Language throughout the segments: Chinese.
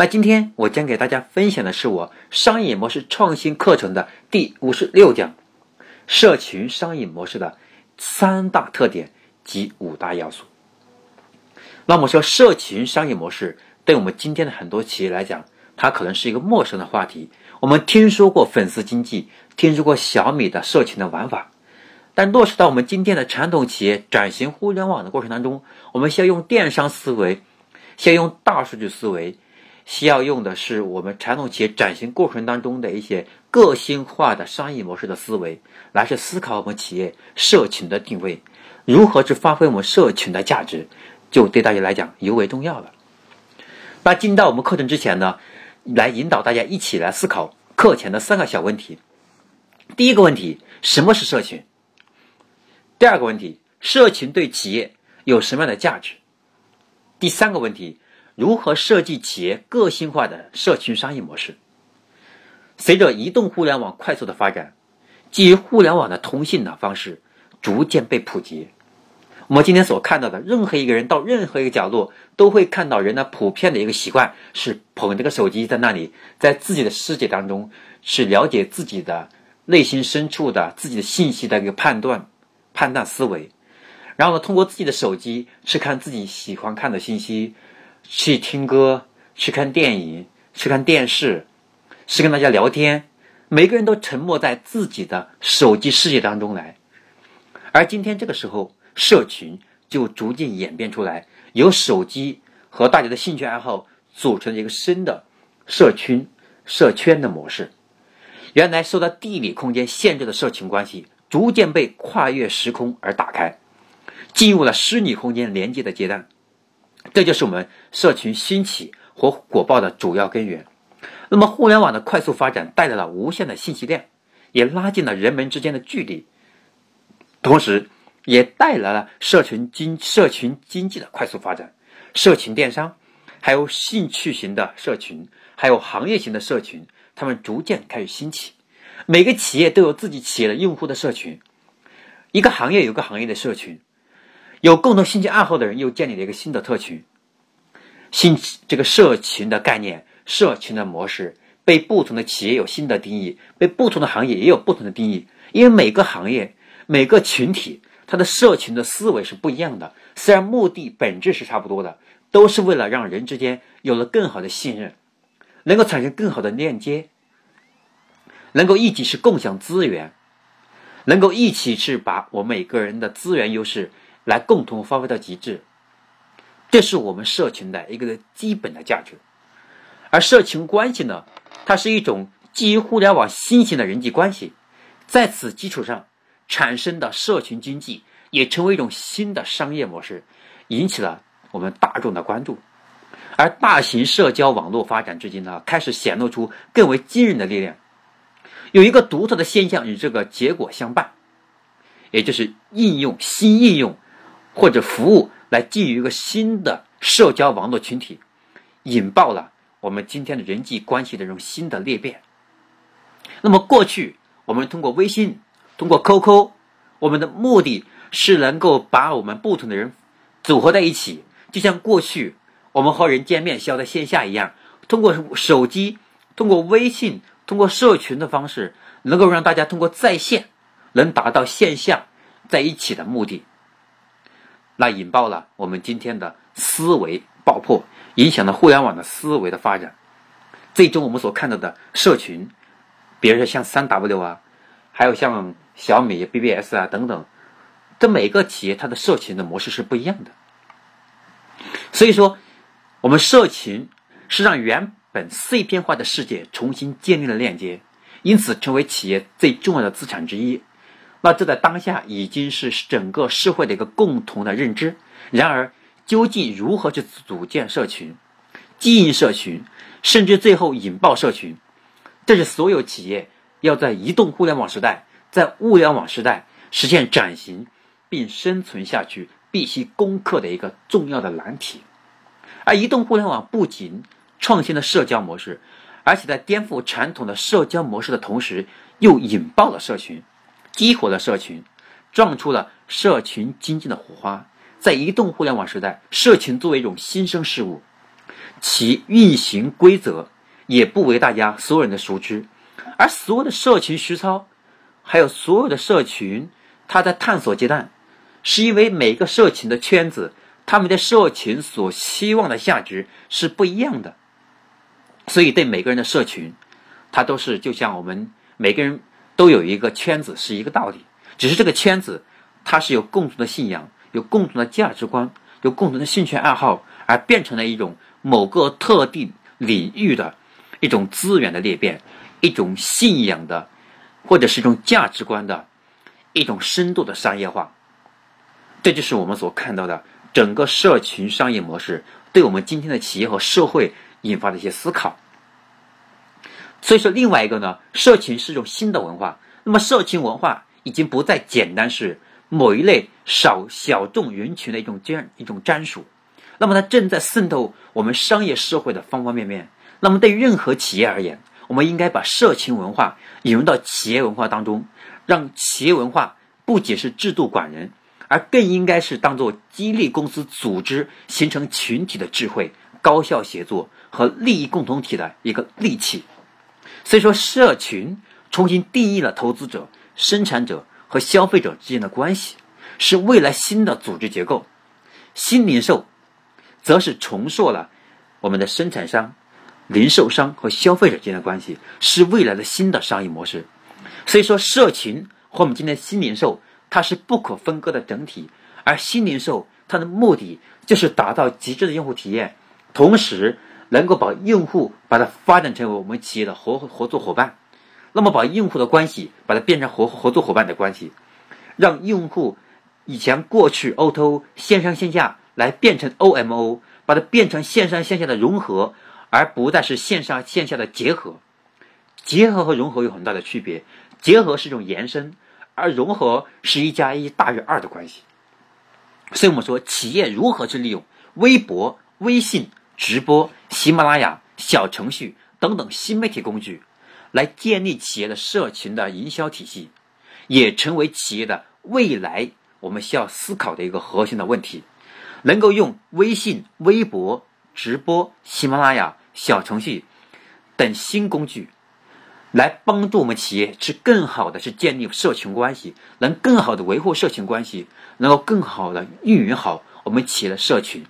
那今天我将给大家分享的是我商业模式创新课程的第五十六讲：社群商业模式的三大特点及五大要素。那么说，社群商业模式对我们今天的很多企业来讲，它可能是一个陌生的话题。我们听说过粉丝经济，听说过小米的社群的玩法，但落实到我们今天的传统企业转型互联网的过程当中，我们需要用电商思维，需要用大数据思维。需要用的是我们传统企业转型过程当中的一些个性化的商业模式的思维，来去思考我们企业社群的定位，如何去发挥我们社群的价值，就对大家来讲尤为重要了。那进到我们课程之前呢，来引导大家一起来思考课前的三个小问题。第一个问题，什么是社群？第二个问题，社群对企业有什么样的价值？第三个问题。如何设计企业个性化的社群商业模式？随着移动互联网快速的发展，基于互联网的通信的方式逐渐被普及。我们今天所看到的，任何一个人到任何一个角落，都会看到人的普遍的一个习惯是捧这个手机在那里，在自己的世界当中是了解自己的内心深处的自己的信息的一个判断、判断思维，然后呢，通过自己的手机去看自己喜欢看的信息。去听歌，去看电影，去看电视，去跟大家聊天。每个人都沉默在自己的手机世界当中来。而今天这个时候，社群就逐渐演变出来，由手机和大家的兴趣爱好组成一个新的社群、社圈的模式。原来受到地理空间限制的社群关系，逐渐被跨越时空而打开，进入了虚拟空间连接的阶段。这就是我们社群兴起和火爆的主要根源。那么，互联网的快速发展带来了无限的信息量，也拉近了人们之间的距离，同时也带来了社群经社群经济的快速发展。社群电商，还有兴趣型的社群，还有行业型的社群，他们逐渐开始兴起。每个企业都有自己企业的用户的社群，一个行业有个行业的社群。有共同兴趣爱好的人又建立了一个新的特群，新这个社群的概念、社群的模式被不同的企业有新的定义，被不同的行业也有不同的定义。因为每个行业、每个群体，它的社群的思维是不一样的。虽然目的本质是差不多的，都是为了让人之间有了更好的信任，能够产生更好的链接，能够一起是共享资源，能够一起去把我每个人的资源优势。来共同发挥到极致，这是我们社群的一个基本的价值。而社群关系呢，它是一种基于互联网新型的人际关系，在此基础上产生的社群经济，也成为一种新的商业模式，引起了我们大众的关注。而大型社交网络发展至今呢，开始显露出更为惊人的力量。有一个独特的现象与这个结果相伴，也就是应用新应用。或者服务来基于一个新的社交网络群体，引爆了我们今天的人际关系的这种新的裂变。那么过去我们通过微信、通过 QQ，我们的目的是能够把我们不同的人组合在一起，就像过去我们和人见面需要在线下一样，通过手机、通过微信、通过社群的方式，能够让大家通过在线能达到线下在一起的目的。那引爆了我们今天的思维爆破，影响了互联网的思维的发展。最终我们所看到的社群，比如说像三 W 啊，还有像小米、BBS 啊等等，这每个企业它的社群的模式是不一样的。所以说，我们社群是让原本碎片化的世界重新建立了链接，因此成为企业最重要的资产之一。那这在当下已经是整个社会的一个共同的认知。然而，究竟如何去组建社群、经营社群，甚至最后引爆社群，这是所有企业要在移动互联网时代在物联网时代实现转型并生存下去必须攻克的一个重要的难题。而移动互联网不仅创新了社交模式，而且在颠覆传统的社交模式的同时，又引爆了社群，激活了社群，撞出了社群经济的火花。在移动互联网时代，社群作为一种新生事物，其运行规则也不为大家所有人的熟知，而所有的社群实操，还有所有的社群，它在探索阶段，是因为每个社群的圈子，他们的社群所希望的价值是不一样的，所以对每个人的社群，它都是就像我们每个人都有一个圈子是一个道理，只是这个圈子它是有共同的信仰。有共同的价值观，有共同的兴趣爱好，而变成了一种某个特定领域的一种资源的裂变，一种信仰的，或者是一种价值观的一种深度的商业化。这就是我们所看到的整个社群商业模式对我们今天的企业和社会引发的一些思考。所以说，另外一个呢，社群是一种新的文化。那么，社群文化已经不再简单是。某一类少小众人群的一种样一种专属，那么它正在渗透我们商业社会的方方面面。那么对于任何企业而言，我们应该把社群文化引入到企业文化当中，让企业文化不仅是制度管人，而更应该是当做激励公司组织形成群体的智慧、高效协作和利益共同体的一个利器。所以说，社群重新定义了投资者、生产者。和消费者之间的关系是未来新的组织结构，新零售则是重塑了我们的生产商、零售商和消费者之间的关系，是未来的新的商业模式。所以说，社群和我们今天新零售它是不可分割的整体，而新零售它的目的就是打造极致的用户体验，同时能够把用户把它发展成为我们企业的合合作伙伴。那么，把用户的关系把它变成合合作伙伴的关系，让用户以前过去 O2O 线上线下来变成 OMO，把它变成线上线下的融合，而不再是线上线下的结合。结合和融合有很大的区别，结合是一种延伸，而融合是一加一大于二的关系。所以我们说，企业如何去利用微博、微信、直播、喜马拉雅、小程序等等新媒体工具。来建立企业的社群的营销体系，也成为企业的未来我们需要思考的一个核心的问题。能够用微信、微博、直播、喜马拉雅、小程序等新工具，来帮助我们企业去更好的去建立社群关系，能更好的维护社群关系，能够更好的运营好我们企业的社群，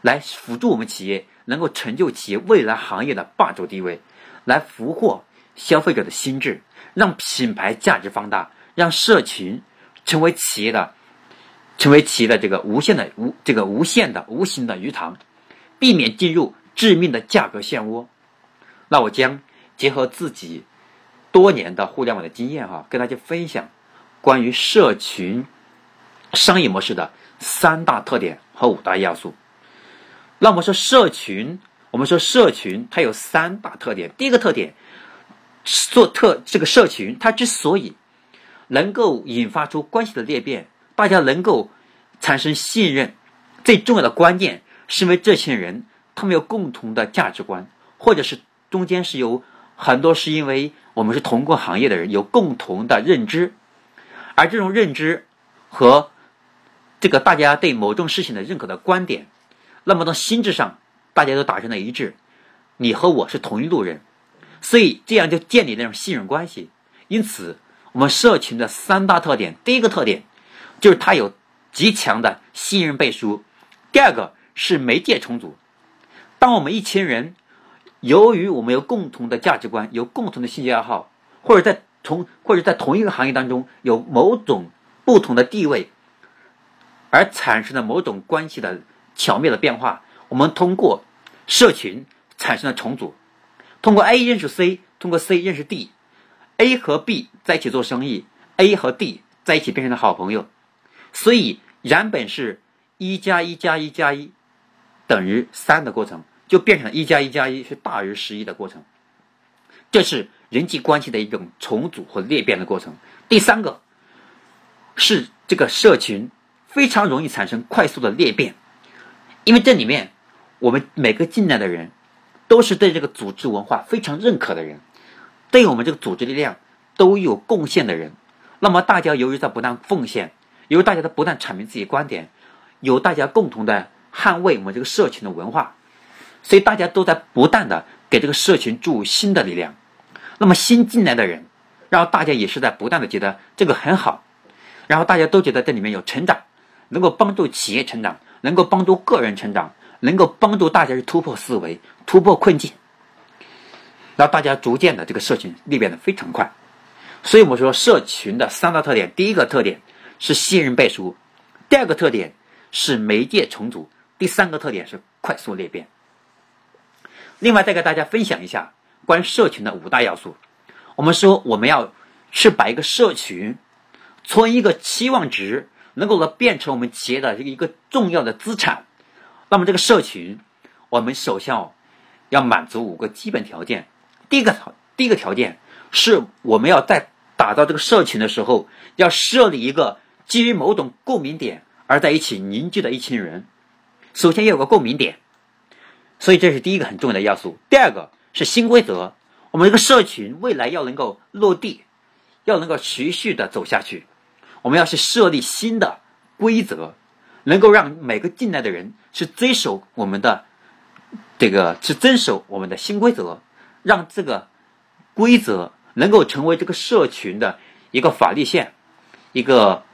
来辅助我们企业能够成就企业未来行业的霸主地位，来俘获。消费者的心智，让品牌价值放大，让社群成为企业的，成为企业的这个无限的无这个无限的无形的鱼塘，避免进入致命的价格漩涡。那我将结合自己多年的互联网的经验哈，跟大家分享关于社群商业模式的三大特点和五大要素。那我们说社群，我们说社群它有三大特点，第一个特点。做特这个社群，它之所以能够引发出关系的裂变，大家能够产生信任，最重要的关键是因为这些人他们有共同的价值观，或者是中间是有很多是因为我们是同个行业的人有共同的认知，而这种认知和这个大家对某种事情的认可的观点，那么从心智上大家都达成了一致，你和我是同一路人。所以这样就建立那种信任关系。因此，我们社群的三大特点，第一个特点就是它有极强的信任背书；第二个是媒介充足。当我们一群人由于我们有共同的价值观、有共同的兴趣爱好，或者在同或者在同一个行业当中有某种不同的地位，而产生了某种关系的巧妙的变化，我们通过社群产生了重组。通过 A 认识 C，通过 C 认识 D，A 和 B 在一起做生意，A 和 D 在一起变成了好朋友，所以原本是一加一加一加一等于三的过程，就变成了一加一加一是大于十一的过程。这是人际关系的一种重组和裂变的过程。第三个是这个社群非常容易产生快速的裂变，因为这里面我们每个进来的人都是对这个组织文化非常认可的人，对我们这个组织力量都有贡献的人。那么大家由于在不断奉献，由于大家在不断阐明自己观点，有大家共同的捍卫我们这个社群的文化，所以大家都在不断的给这个社群注入新的力量。那么新进来的人，然后大家也是在不断的觉得这个很好，然后大家都觉得这里面有成长，能够帮助企业成长，能够帮助个人成长，能够帮助大家去突破思维、突破困境，然后大家逐渐的这个社群裂变的非常快。所以我们说，社群的三大特点：第一个特点是信任背书；第二个特点是媒介重组；第三个特点是快速裂变。另外，再给大家分享一下关于社群的五大要素。我们说，我们要是把一个社群从一个期望值能够变成我们企业的一个重要的资产，那么这个社群，我们首先要满足五个基本条件。第一个条，第一个条件是我们要在打造这个社群的时候，要设立一个基于某种共鸣点而在一起凝聚的一群人。首先要有个共鸣点，所以这是第一个很重要的要素。第二个是新规则，我们这个社群未来要能够落地，要能够持续的走下去，我们要是设立新的规则，能够让每个进来的人是遵守我们的这个，是遵守我们的新规则，让这个规则。能够成为这个社群的一个法律线，一个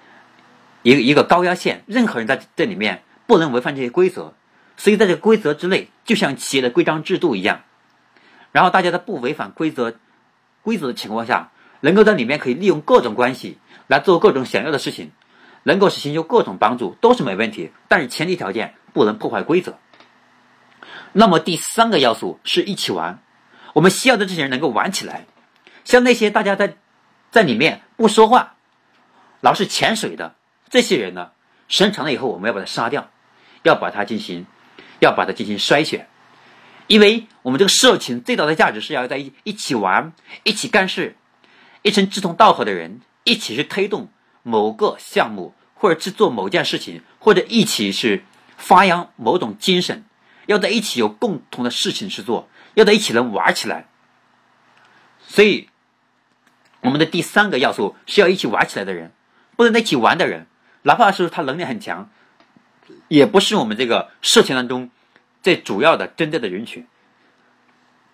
一个一个高压线，任何人在这里面不能违反这些规则，所以在这个规则之内，就像企业的规章制度一样，然后大家在不违反规则规则的情况下，能够在里面可以利用各种关系来做各种想要的事情，能够是寻求各种帮助都是没问题，但是前提条件不能破坏规则。那么第三个要素是一起玩，我们需要的这些人能够玩起来。像那些大家在在里面不说话，老是潜水的这些人呢，时间长了以后，我们要把他杀掉，要把他进行，要把他进行筛选，因为我们这个社群最大的价值是要在一一起玩，一起干事，一群志同道合的人一起去推动某个项目，或者去做某件事情，或者一起是发扬某种精神，要在一起有共同的事情去做，要在一起能玩起来，所以。我们的第三个要素是要一起玩起来的人，不能在一起玩的人，哪怕是他能力很强，也不是我们这个社群当中最主要的真正的人群。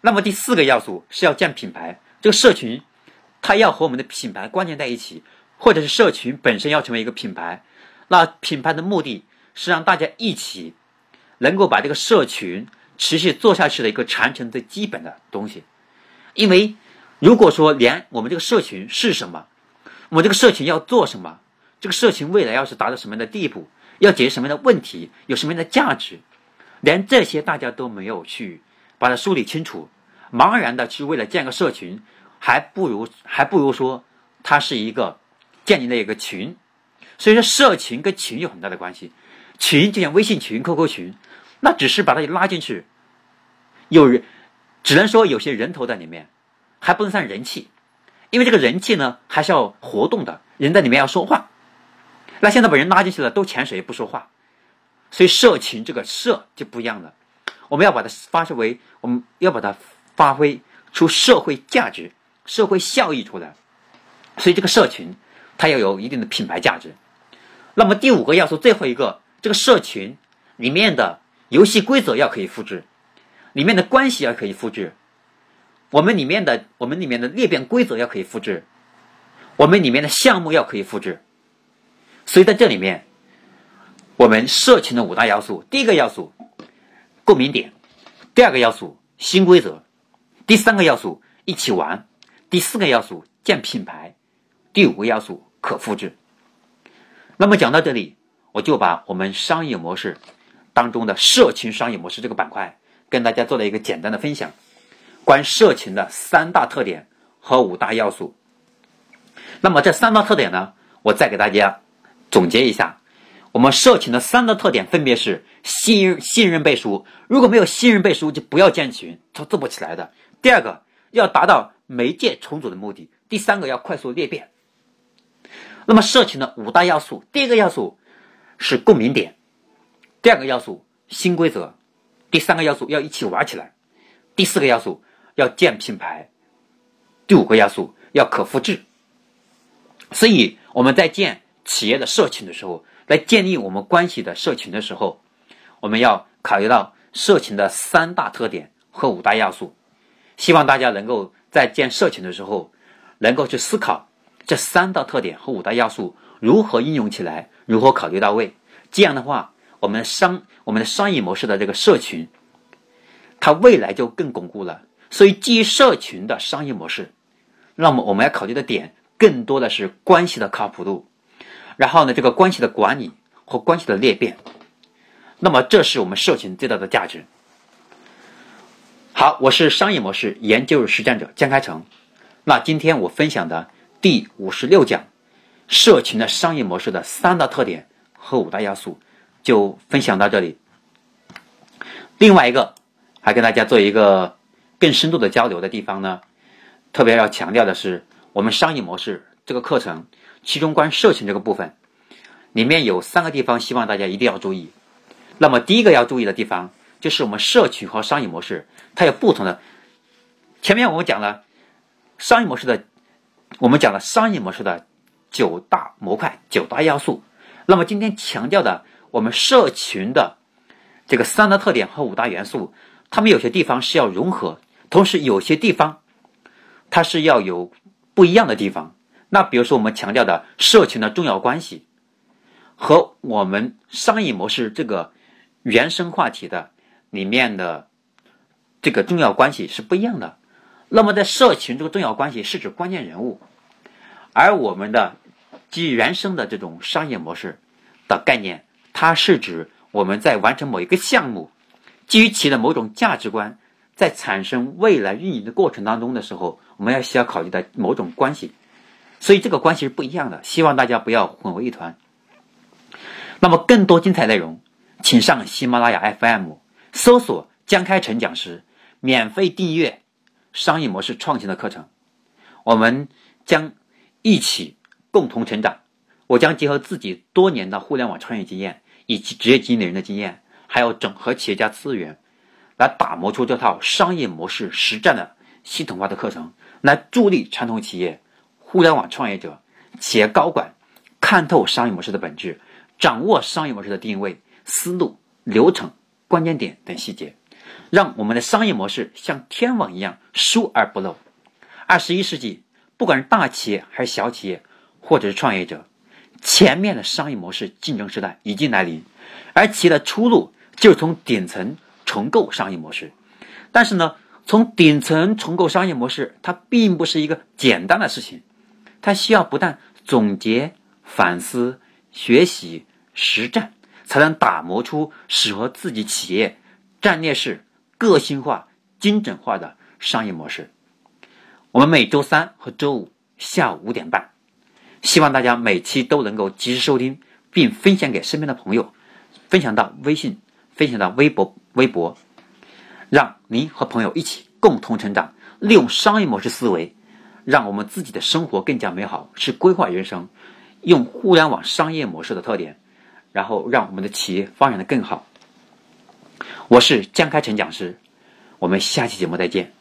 那么第四个要素是要建品牌，这个社群它要和我们的品牌关联在一起，或者是社群本身要成为一个品牌。那品牌的目的是让大家一起能够把这个社群持续做下去的一个传承最基本的东西，因为。如果说连我们这个社群是什么，我们这个社群要做什么，这个社群未来要是达到什么样的地步，要解决什么样的问题，有什么样的价值，连这些大家都没有去把它梳理清楚，茫然的去为了建个社群，还不如还不如说它是一个建立了一个群。所以说，社群跟群有很大的关系。群就像微信群、QQ 群，那只是把它拉进去，有人只能说有些人头在里面。还不能算人气，因为这个人气呢还是要活动的，人在里面要说话。那现在把人拉进去了，都潜水不说话，所以社群这个社就不一样了。我们要把它发射为，我们要把它发挥出社会价值、社会效益出来。所以这个社群它要有一定的品牌价值。那么第五个要素，最后一个，这个社群里面的游戏规则要可以复制，里面的关系要可以复制。我们里面的我们里面的裂变规则要可以复制，我们里面的项目要可以复制，所以在这里面，我们社群的五大要素：第一个要素共鸣点，第二个要素新规则，第三个要素一起玩，第四个要素建品牌，第五个要素可复制。那么讲到这里，我就把我们商业模式当中的社群商业模式这个板块跟大家做了一个简单的分享。关社群的三大特点和五大要素，那么这三大特点呢，我再给大家总结一下。我们社群的三大特点分别是信任信任背书，如果没有信任背书，就不要建群，它做不起来的。第二个，要达到媒介重组的目的，第三个要快速裂变。那么社群的五大要素，第一个要素是共鸣点，第二个要素新规则，第三个要素要一起玩起来，第四个要素要建品牌，第五个要素要可复制。所以我们在建企业的社群的时候，来建立我们关系的社群的时候，我们要考虑到社群的三大特点和五大要素。希望大家能够在建社群的时候，能够去思考这三大特点和五大要素如何应用起来，如何考虑到位。这样的话，我们商我们的商业模式的这个社群，它未来就更巩固了。所以，基于社群的商业模式，那么我们要考虑的点更多的是关系的靠谱度，然后呢，这个关系的管理和关系的裂变。那么，这是我们社群最大的价值。好，我是商业模式研究实战者江开成。那今天我分享的第五十六讲，社群的商业模式的三大特点和五大要素，就分享到这里。另外一个，还跟大家做一个更深度的交流的地方呢，特别要强调的是，我们商业模式这个课程，其中关于社群这个部分，里面有三个地方，希望大家一定要注意。那么第一个要注意的地方。就是我们社群和商业模式，它有不同的。前面我们讲了商业模式的，我们讲了商业模式的九大模块、九大要素。那么今天强调的，我们社群的这个三大特点和五大元素，它们有些地方是要融合，同时有些地方它是要有不一样的地方。那比如说我们强调的社群的重要关系，和我们商业模式这个原生话题的。里面的这个重要关系是不一样的。那么，在社群这个重要关系是指关键人物，而我们的基于原生的这种商业模式的概念，它是指我们在完成某一个项目，基于其的某种价值观，在产生未来运营的过程当中的时候，我们要需要考虑的某种关系。所以，这个关系是不一样的。希望大家不要混为一团。那么，更多精彩内容，请上喜马拉雅 FM。搜索江开成讲师，免费订阅商业模式创新的课程，我们将一起共同成长。我将结合自己多年的互联网创业经验，以及职业经理人的经验，还有整合企业家资源，来打磨出这套商业模式实战的系统化的课程，来助力传统企业、互联网创业者、企业高管看透商业模式的本质，掌握商业模式的定位、思路、流程。关键点等细节，让我们的商业模式像天网一样疏而不漏。二十一世纪，不管是大企业还是小企业，或者是创业者，前面的商业模式竞争时代已经来临，而企业的出路就是从顶层重构商业模式。但是呢，从顶层重构商业模式，它并不是一个简单的事情，它需要不断总结、反思、学习、实战。才能打磨出适合自己企业战略式、个性化、精准化的商业模式。我们每周三和周五下午五点半，希望大家每期都能够及时收听，并分享给身边的朋友，分享到微信，分享到微博，微博，让您和朋友一起共同成长，利用商业模式思维，让我们自己的生活更加美好，是规划人生，用互联网商业模式的特点。然后让我们的企业发展的更好。我是江开成讲师，我们下期节目再见。